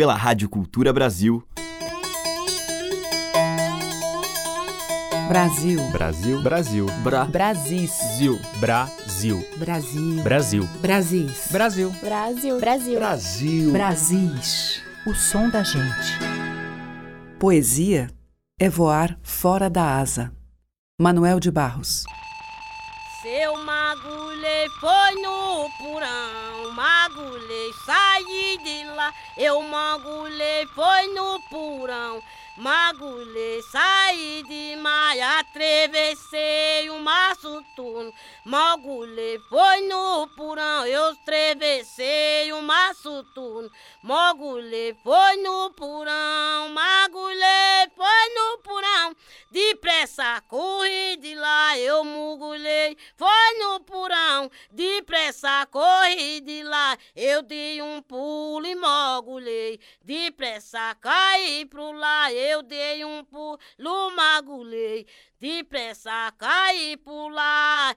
pela Rádio Cultura Brasil. Brasil. Brasil. Brasil. Bra. Brasis. Zil. Brasil. Brasil. Brasil. Brasis. Brasil. Brasil. Brasil. Brasil. Brasis. O som da gente. Poesia é voar fora da asa. Manuel de Barros. Seu magulê foi no porão, magulê saí de lá. Eu magulê foi no porão, magulê saí de maia, atravessei o maço turno. Magulê foi no porão, eu atravessei o maço turno. Magulê foi no porão, magulê foi no porão. Depressa corri de lá, eu mugulei, foi no porão. Depressa corri de lá, eu dei um pulo e mogulei. Depressa caí pro lá, eu dei um pulo, magulei. Depressa caí pro lá.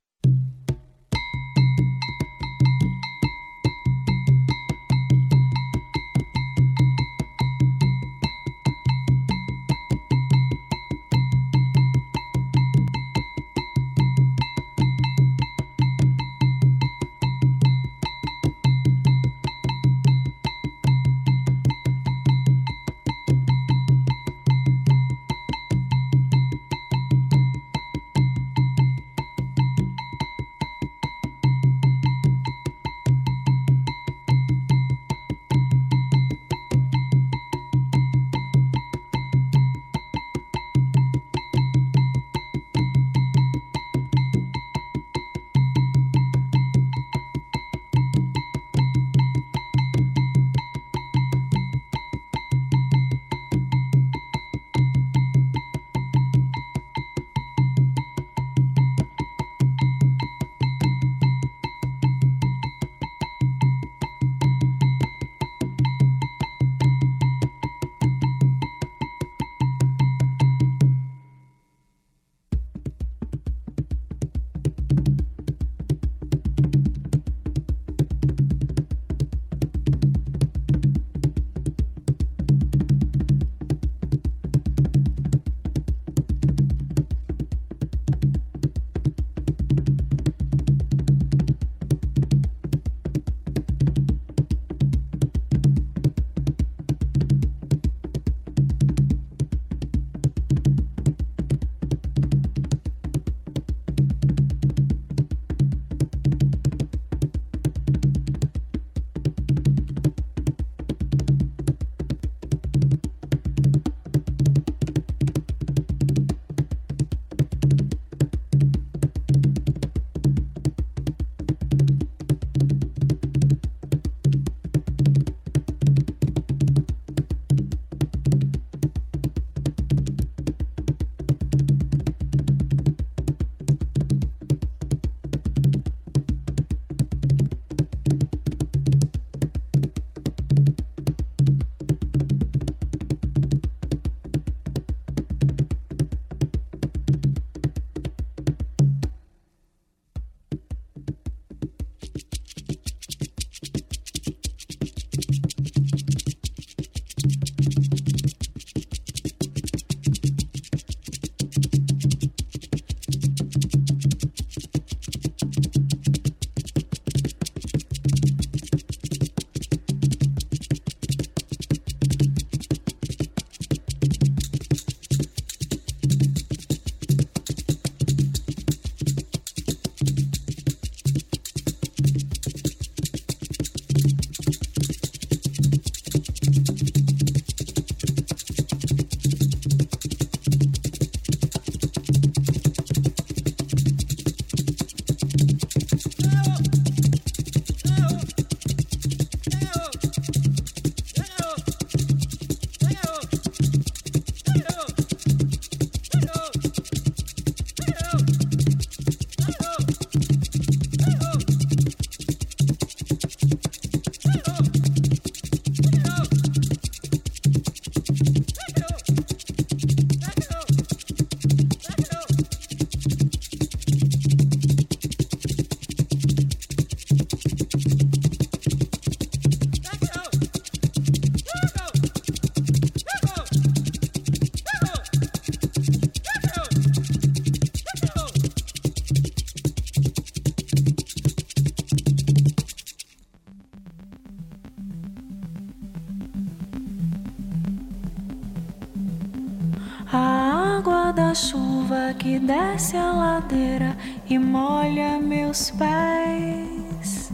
Desce a ladeira e molha meus pés.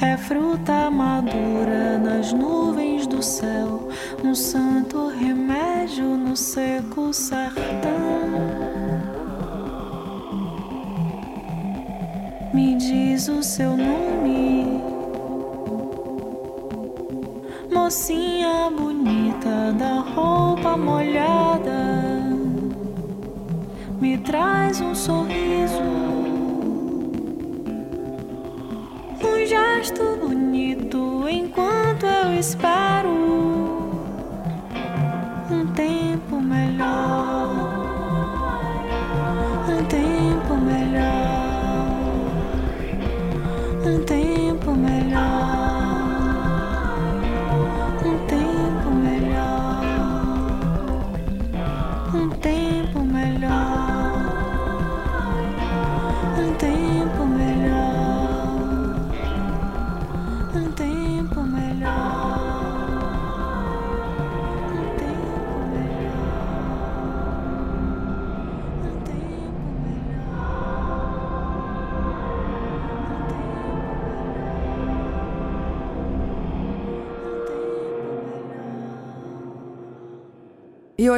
É fruta madura nas nuvens do céu, um santo remédio no seco sertão. Me diz o seu nome, mocinha bonita da roupa molhada. Me traz um sorriso. gesto bonito enquanto eu espero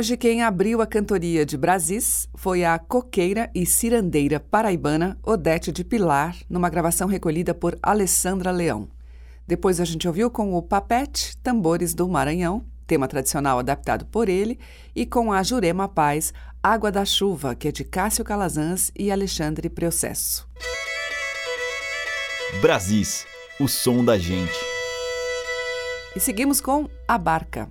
hoje quem abriu a cantoria de Brasis foi a coqueira e cirandeira paraibana Odete de Pilar, numa gravação recolhida por Alessandra Leão. Depois a gente ouviu com o Papete, Tambores do Maranhão, tema tradicional adaptado por ele, e com a Jurema Paz, Água da Chuva, que é de Cássio Calazans e Alexandre Processo. Brasis, o som da gente. E seguimos com A Barca.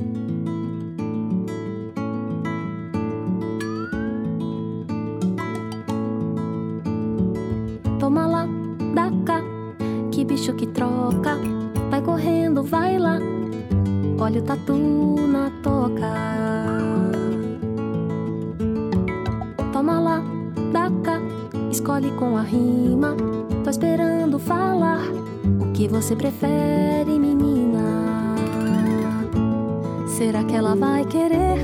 Será que ela vai querer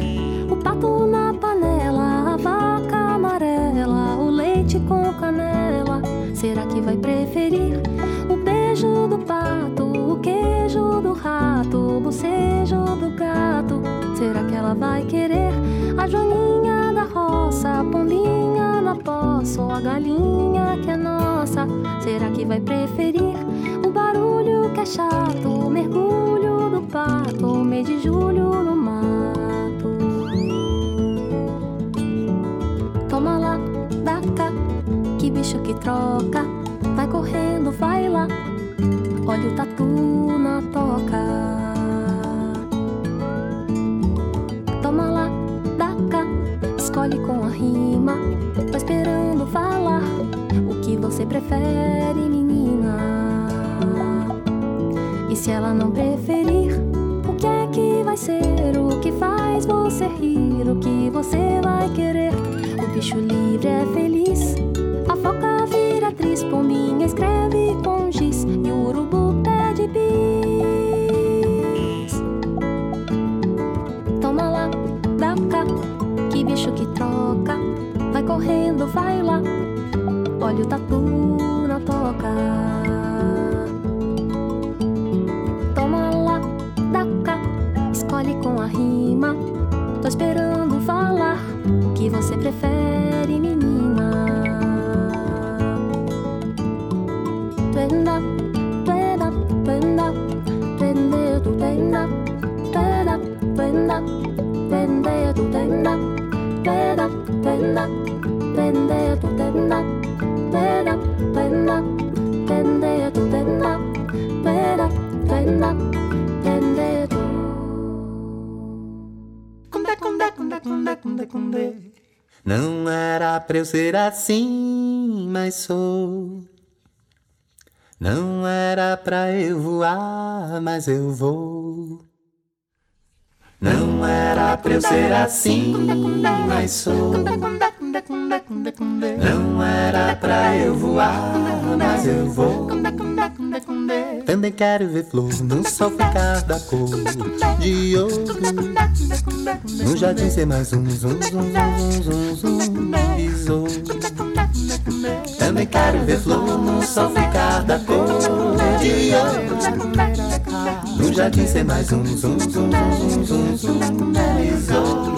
o pato na panela, a vaca amarela, o leite com canela? Será que vai preferir o beijo do pato, o queijo do rato, o bocejo do gato? Será que ela vai querer a joaninha da roça, a pombinha na poça, ou a galinha que é nossa? Será que vai preferir o barulho que é chato, o mergulho do pato, o mês de julho no mato? Toma lá, dá cá, que bicho que troca. Vai correndo, vai lá. Olha o tatu na toca. Toma lá, dá cá, escolhe com a rima. Tô esperando falar o que você prefere, menina. E se ela não preferir, vai ser? O que faz você rir? O que você vai querer? O bicho livre é feliz. A foca vira atriz, pombinha escreve com giz e o urubu pede bis. Toma lá, dá cá, que bicho que troca. Vai correndo, vai lá. Olha o tatu na toca. Não era pra eu ser assim, mas sou. Não era pra eu voar, mas eu vou. Não era pra eu ser assim, mas sou. Não era pra eu voar, mas eu vou. Também quero ver flor no sol ficar da cor de ouro. No jardim ser mais um zum zum zum zum zum zum besouro. Também quero ver flor no sol ficar da cor de ouro. No jardim ser mais um zum zum zum zum zum besouro.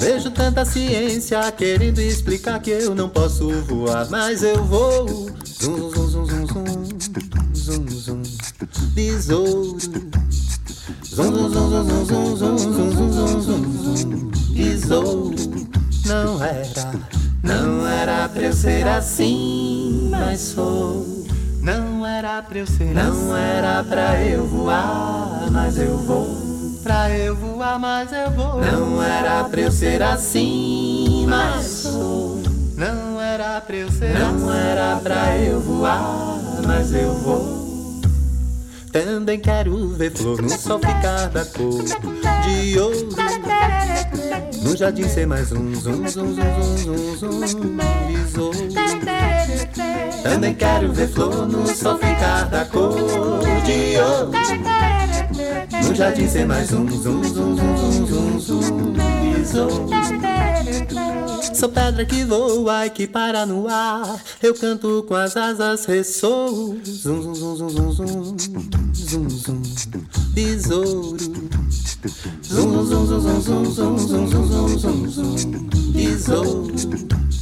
Vejo tanta ciência querendo explicar que eu não posso voar, mas eu vou. Zum zum zum zum zum zum zum besouro. Zum zum zum zum zum zum zum zum zum zum besouro. Não era, não era pra eu ser assim, mas sou. Não era pra eu ser Não era pra eu voar, mas eu vou. Pra eu voar, mas eu vou. Não era pra eu ser assim, mas sou. Não era pra eu ser Não era pra eu voar, mas eu vou. Também quero ver flor no sol ficar da cor de ouro. No jardim ser mais um zum zum zum zum zum zum besouro. Também quero ver flor no sol ficar da cor de ouro. No jardim ser mais um zum zum zum zum zum zum besouro. Sou pedra que voa e que para no ar. Eu canto com as asas, ressoo. Zum zum zum zum zum zum zum zum besouro. Zum zum zum zum zum zum zum zum zum zum besouro.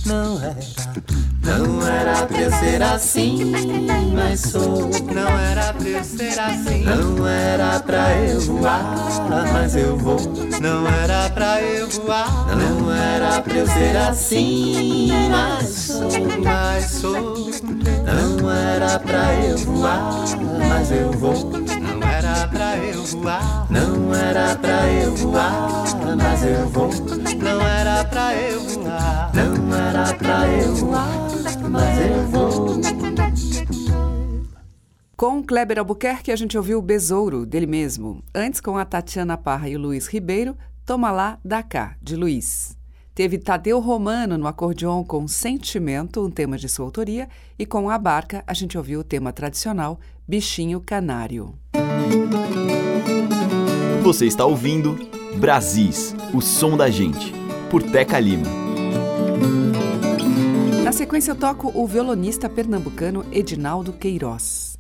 Não era, não era pra eu ser assim, mas sou. Não era pra eu ser assim. Não era pra eu voar, mas eu vou. Não era pra eu voar. Não era pra eu ser assim, mas sou. Mas sou. Não era pra eu voar, mas eu vou. Não era voar. Não era pra eu voar, mas eu vou. Não era pra eu voar. Não era pra eu voar, mas eu vou. Com Kleber Albuquerque, a gente ouviu o Besouro, dele mesmo. Antes, com a Tatiana Parra e o Luiz Ribeiro, Toma Lá, Da Cá, de Luiz. Teve Tadeu Romano no acordeon com Sentimento, um tema de sua autoria, e com a barca a gente ouviu o tema tradicional Bichinho Canário. Você está ouvindo Brasis, o som da gente, por Teca Lima. Na sequência eu toco o violonista pernambucano Edinaldo Queiroz.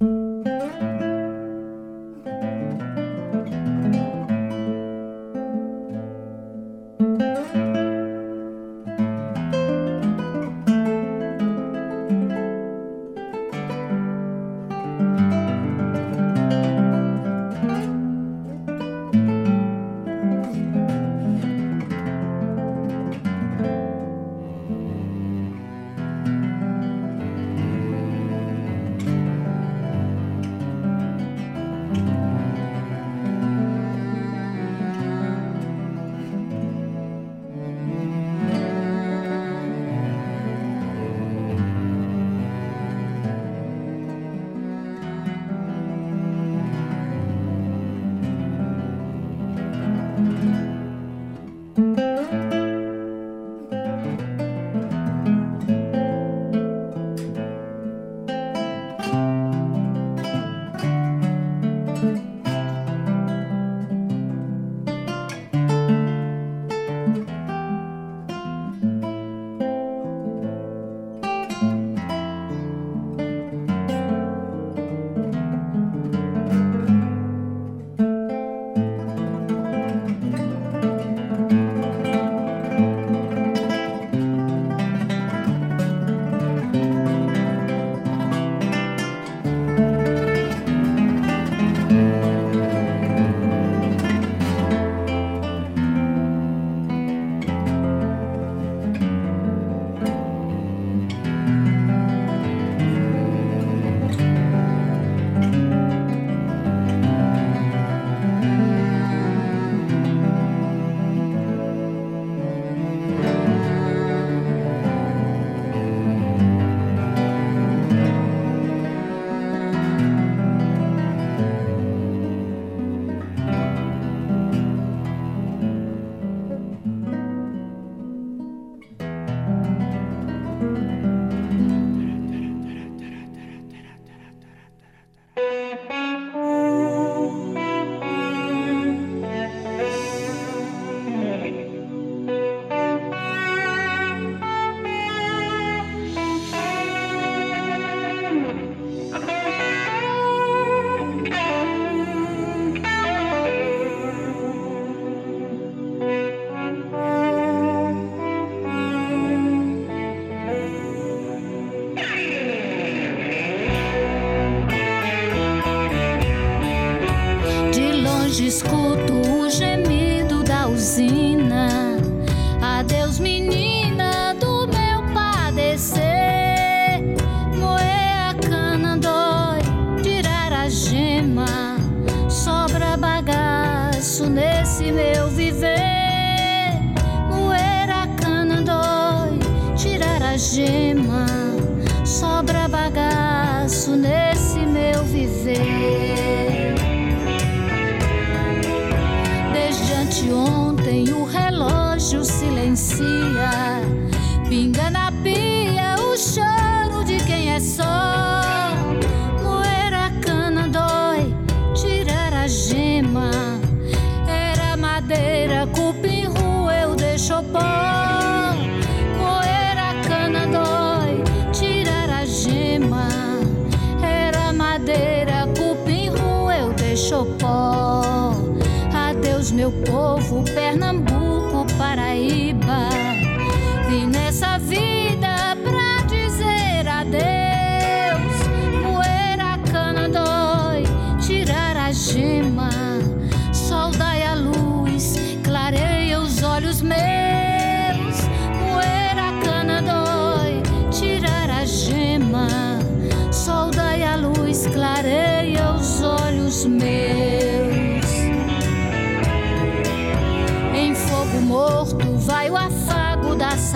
Meu povo, Pernambuco,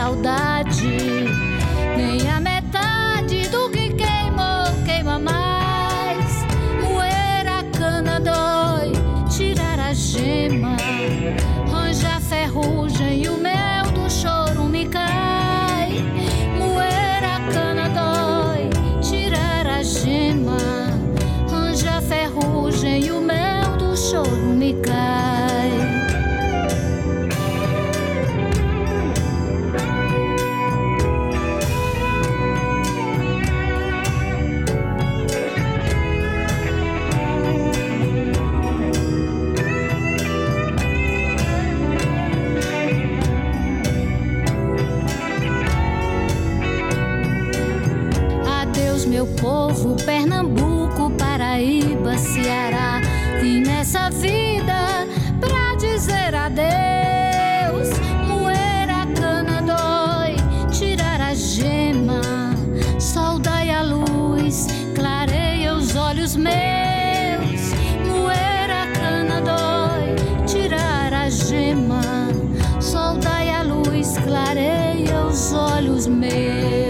saudade. Olhos meus. Moer a cana dói, tirar a gema. Sol dai a luz, clareia os olhos meus.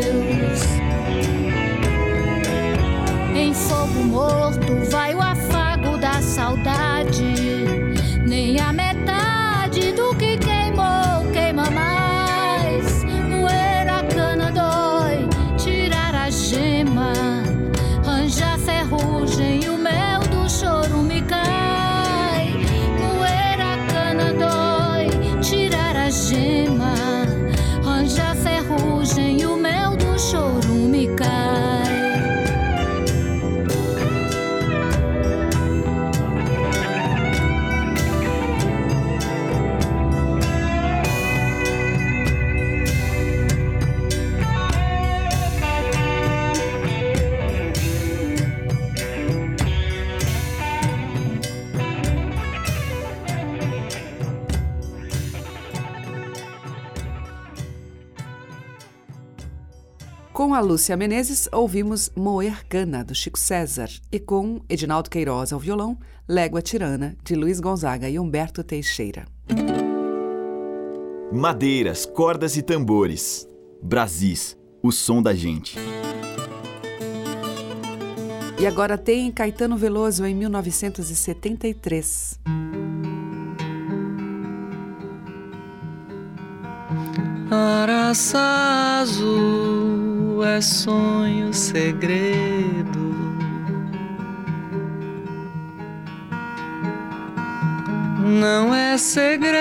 Com a Lúcia Menezes, ouvimos Moer Cana, do Chico César, e com Edinaldo Queiroz ao violão, Légua Tirana, de Luiz Gonzaga e Humberto Teixeira. Madeiras, cordas e tambores. Brasis, o som da gente. E agora tem Caetano Veloso em 1973. Araçá azul é sonho, segredo. Não é segredo.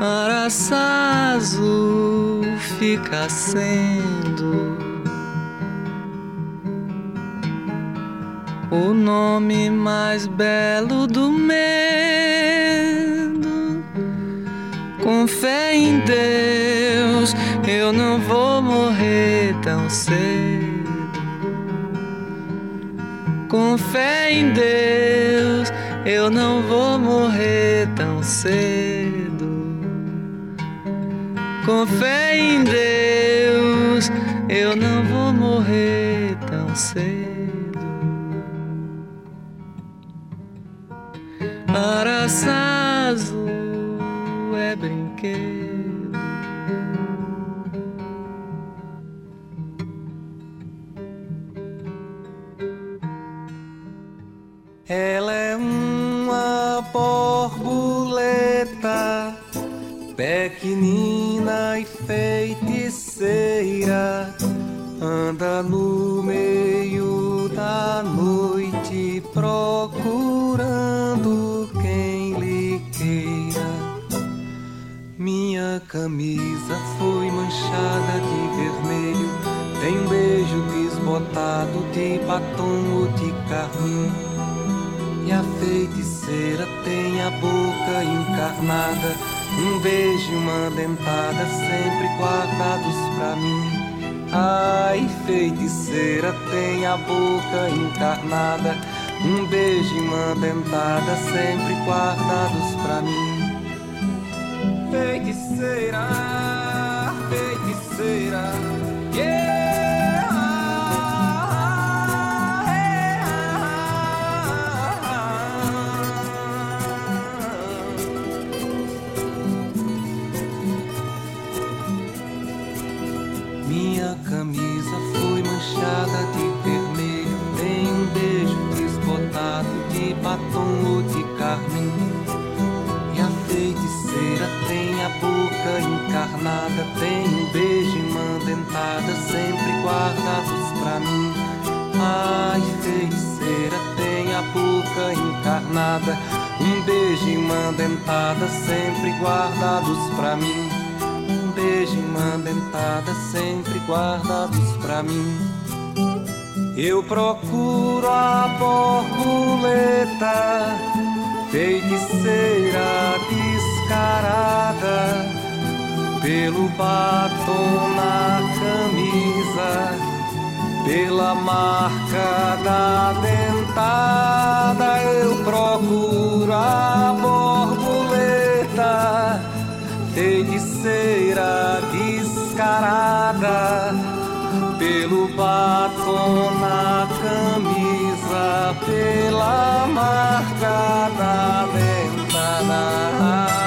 Araçá azul fica sendo. o nome mais belo do medo. Com fé em Deus, eu não vou morrer tão cedo. Com fé em Deus, eu não vou morrer tão cedo. Com fé em Deus, eu não vou morrer tão cedo. Camisa foi manchada de vermelho. Tem um beijo desbotado de batom ou de carmim. E a feiticeira tem a boca encarnada, um beijo uma dentada sempre guardados pra mim. Ai, feiticeira tem a boca encarnada, um beijo e uma dentada sempre guardados pra mim. Feiticeira, feiticeira, encarnada, tem um beijo e uma dentada sempre guardados pra mim. Ai, feiticeira, tem a boca encarnada, um beijo e uma dentada sempre guardados pra mim. Um beijo e uma dentada sempre guardados pra mim. Eu procuro a borboleta, feiticeira descarada, pelo batom na camisa, pela marca da dentada. Eu procuro a borboleta, feiticeira descarada pelo batom na camisa, pela marca da Ai,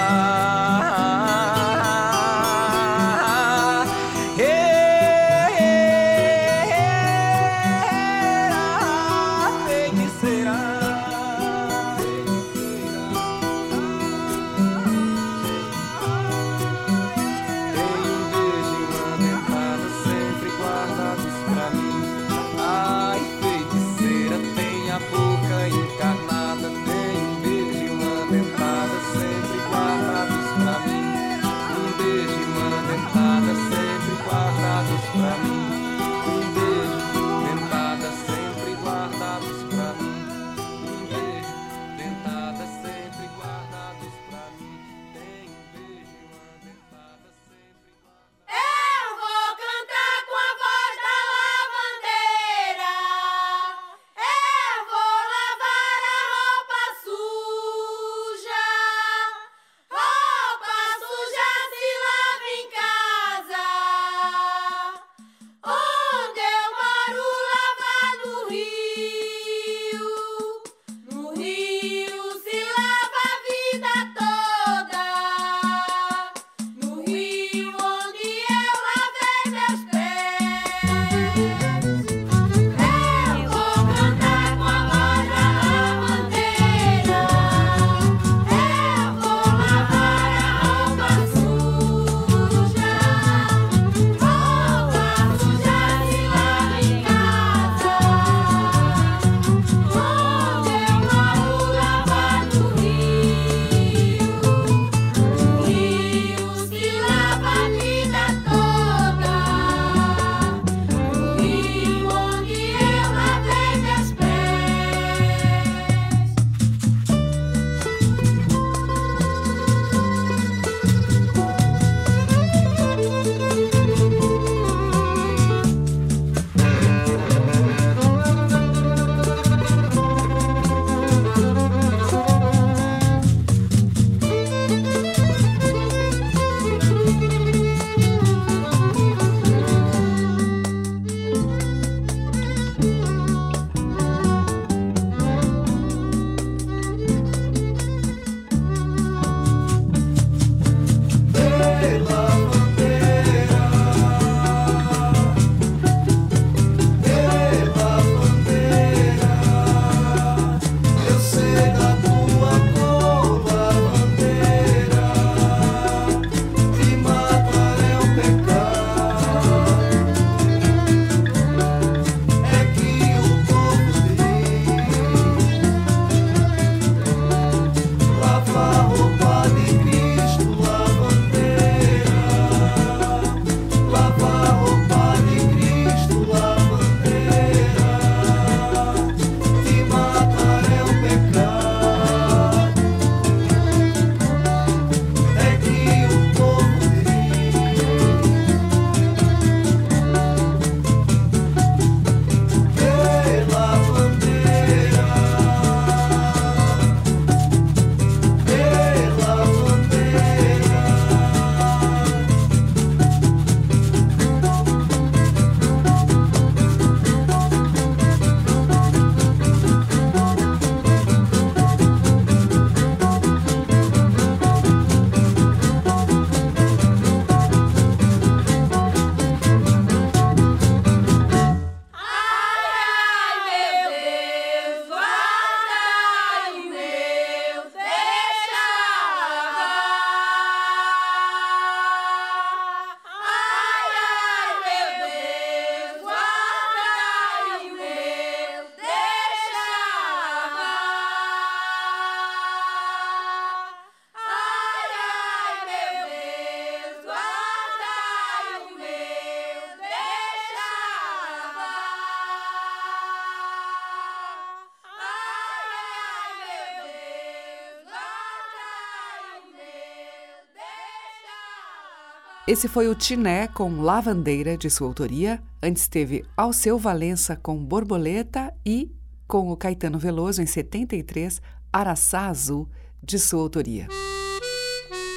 Esse foi o Tiné com Lavandeira, de sua autoria. Antes teve Alceu Valença com Borboleta e, com o Caetano Veloso, em 73, Araçá Azul, de sua autoria.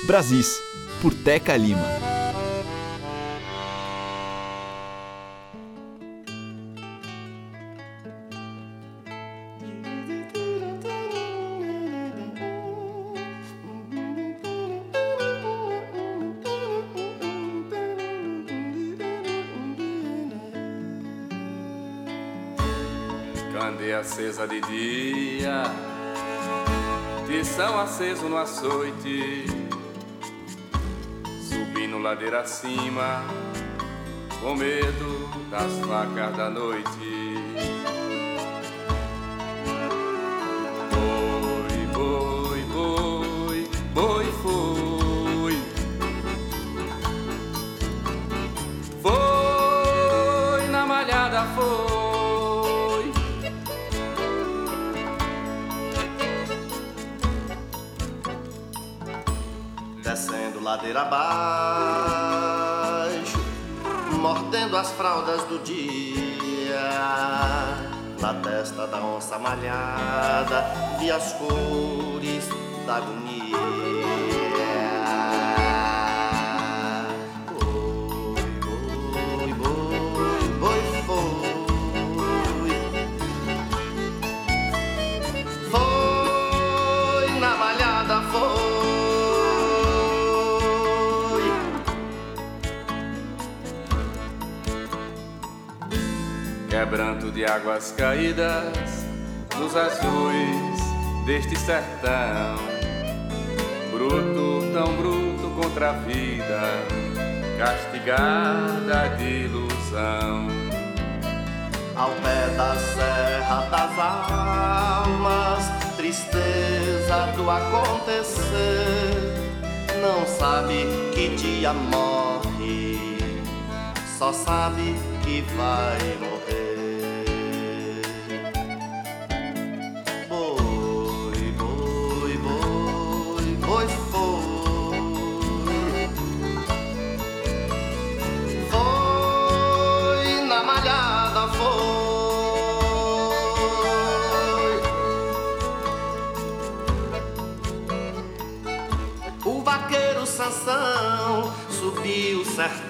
Brasis, por Teca Lima. De dia, tição aceso no açoite, subindo ladeira acima, com medo das facas da noite. Boi, boi, boi, boi foi. Foi na malhada, foi. Ladeira abaixo, mordendo as fraldas do dia. Na testa da onça malhada, vi as cores da agonia. Quebranto de águas caídas nos azuis deste sertão. Bruto, tão bruto contra a vida, castigada de ilusão. Ao pé da serra das almas, tristeza do acontecer. Não sabe que dia morre, só sabe que vai morrer.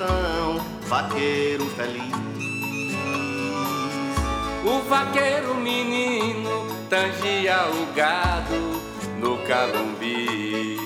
Sertão, vaqueiro feliz. O vaqueiro menino tangia o gado no calumbi.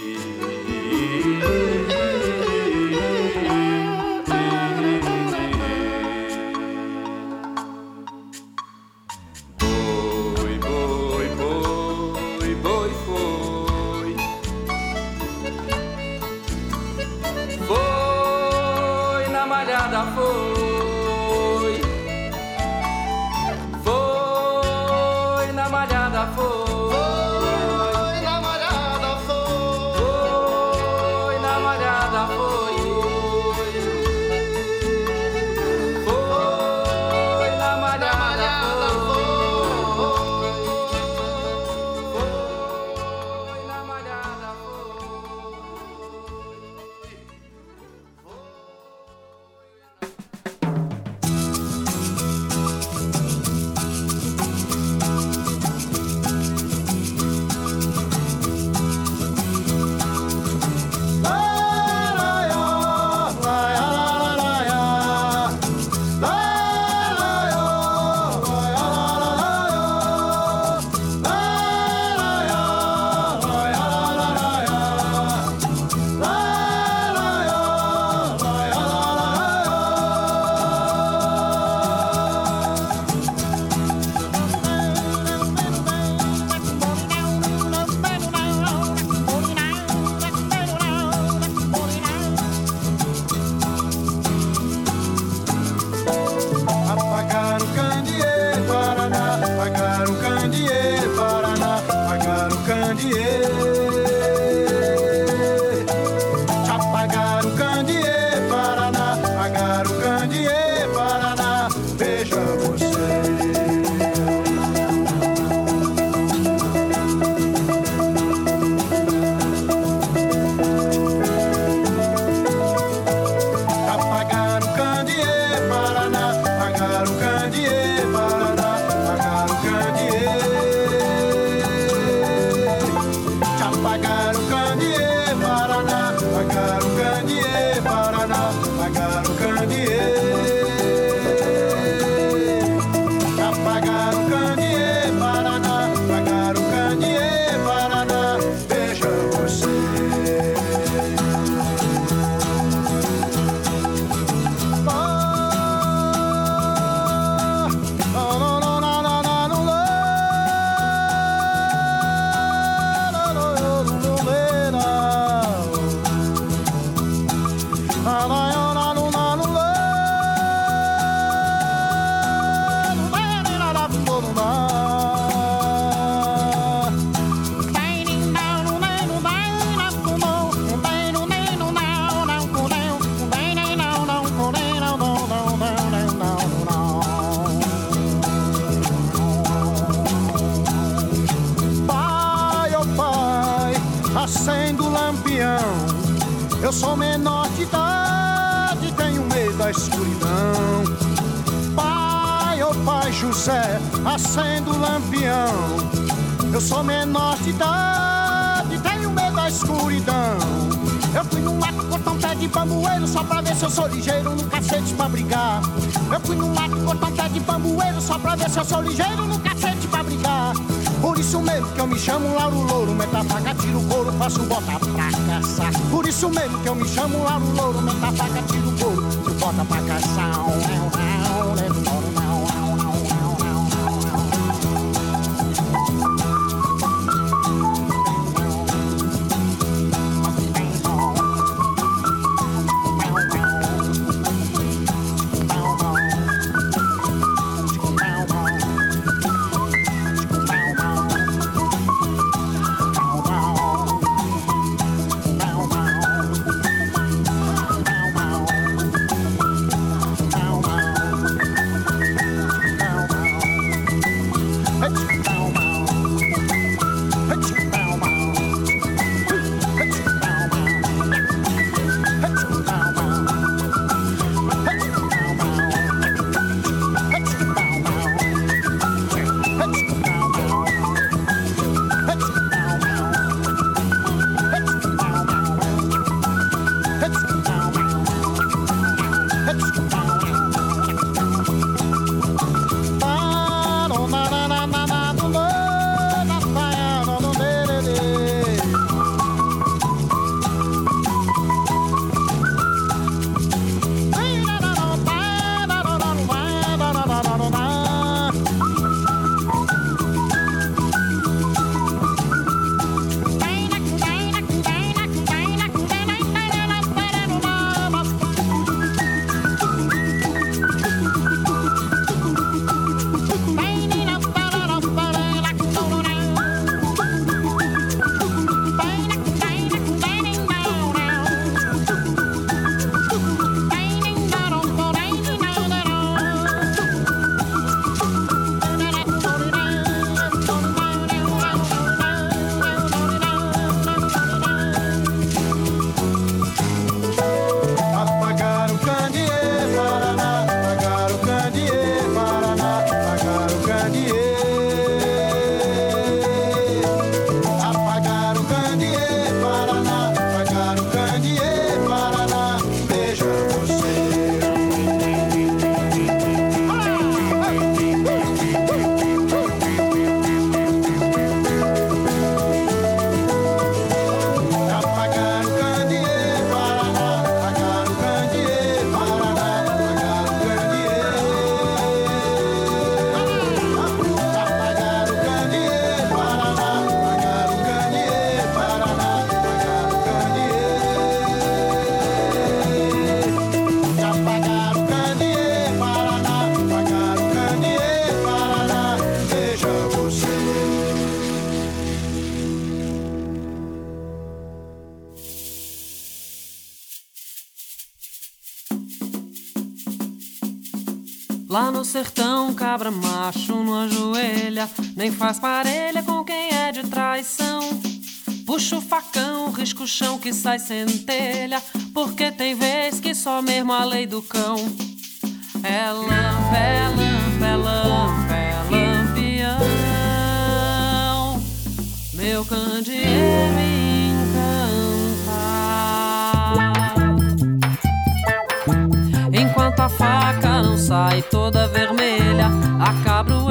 Acendo o lampião. Eu sou menor de idade, tenho medo da escuridão. Eu fui no mato cortar um pé de bambueiro só pra ver se eu sou ligeiro no cacete pra brigar. Eu fui no mato cortar um pé de bambueiro só pra ver se eu sou ligeiro no cacete pra brigar. Por isso mesmo que eu me chamo Lauro Louro, meta faca, tiro couro, faço bota pra caçar. Por isso mesmo que eu me chamo Lauro Louro, meta faca, tiro couro, bota pra caçar. Cabra macho não ajoelha, nem faz parelha com quem é de traição. Puxa o facão, risca o chão que sai centelha, porque tem vez que só mesmo a lei do cão. É lampa, é lampa, é lampa, é lampião, meu candeeiro sai toda vermelha, a cabroeira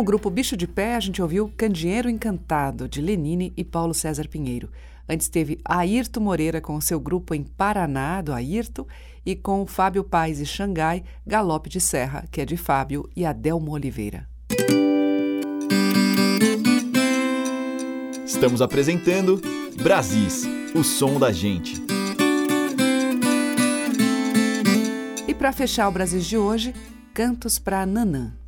o grupo Bicho de Pé, a gente ouviu Candinheiro Encantado, de Lenine e Paulo César Pinheiro. Antes teve Ayrton Moreira com o seu grupo em Paraná, do Ayrton, e com Fábio Paz e Xangai, Galope de Serra, que é de Fábio e Adelmo Oliveira. Estamos apresentando Brasis, o som da gente. E para fechar o Brasis de hoje, Cantos para Nanã.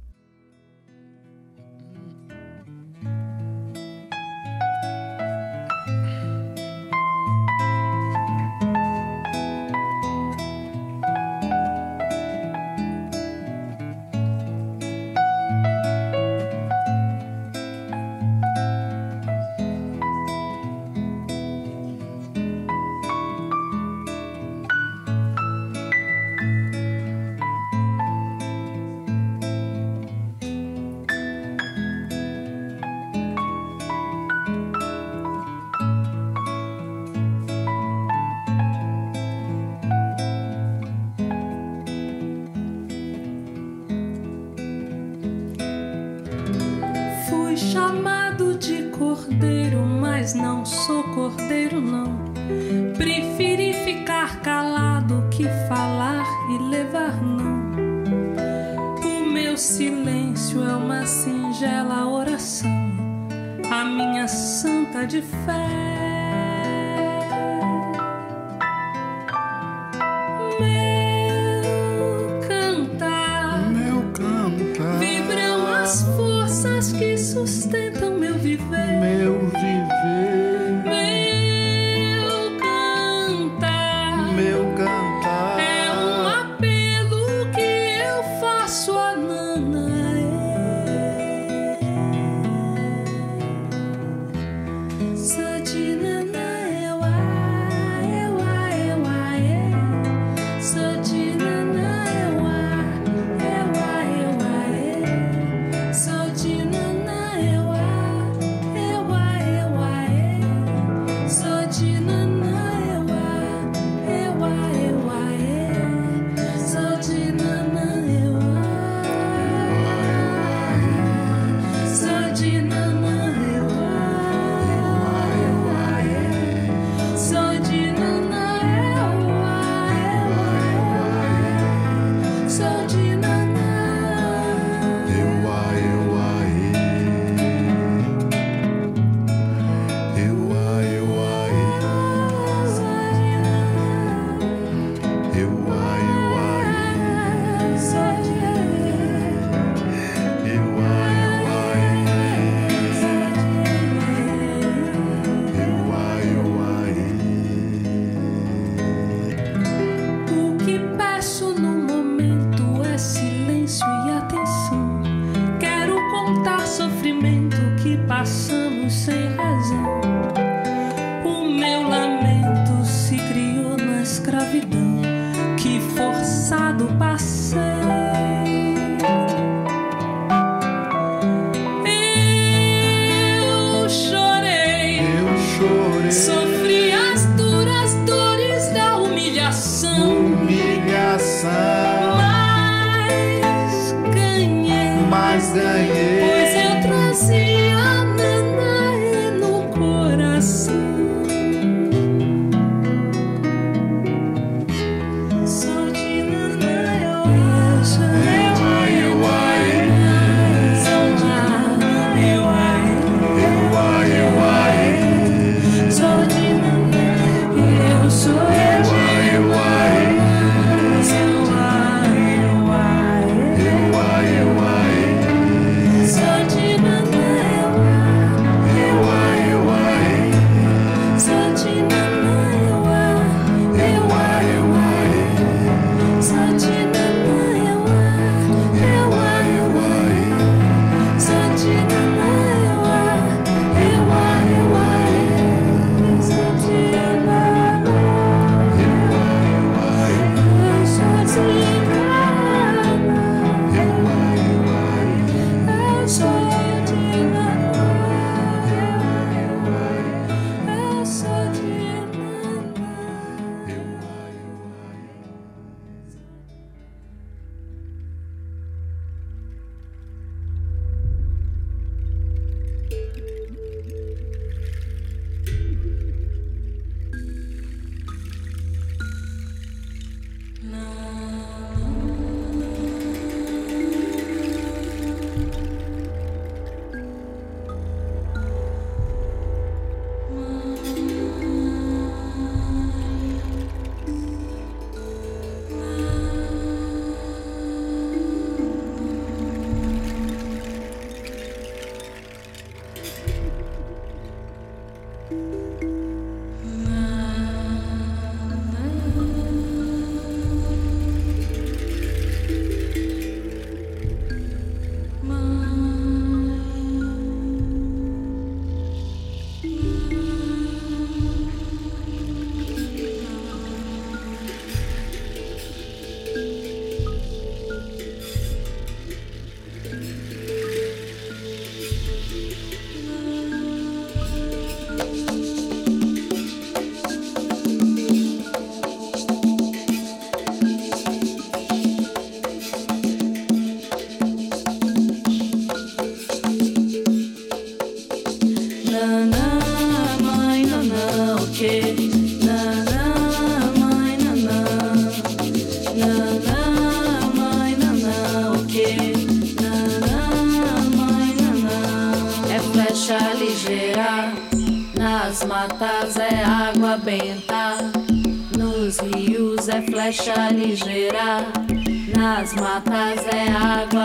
que falar e levar não. O meu silêncio é uma singela oração, a minha santa de fé. in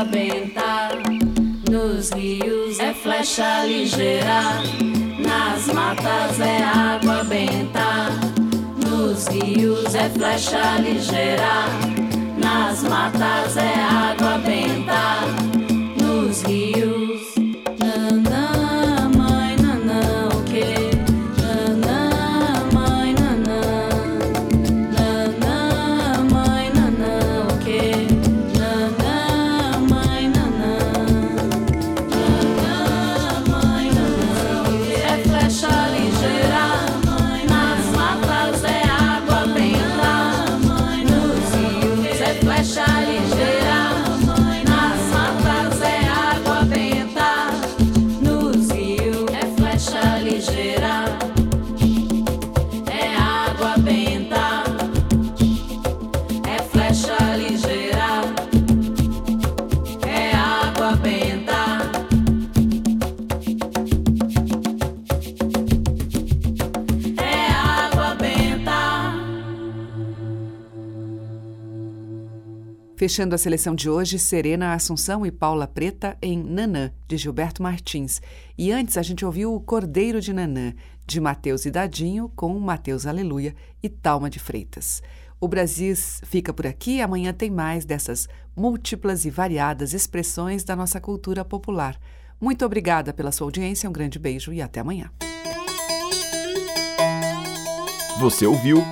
benta, nos rios é flecha ligeira, nas matas é água benta, nos rios é flecha ligeira, nas matas é água benta, nos rios Fechando a seleção de hoje, Serena Assunção e Paula Preta em Nanã, de Gilberto Martins. E antes a gente ouviu o Cordeiro de Nanã, de Mateus e Dadinho, com Mateus Aleluia e Talma de Freitas. O Brasis fica por aqui. Amanhã tem mais dessas múltiplas e variadas expressões da nossa cultura popular. Muito obrigada pela sua audiência, um grande beijo e até amanhã. Você ouviu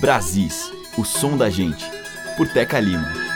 Brasis, o som da gente, por Teca Lima.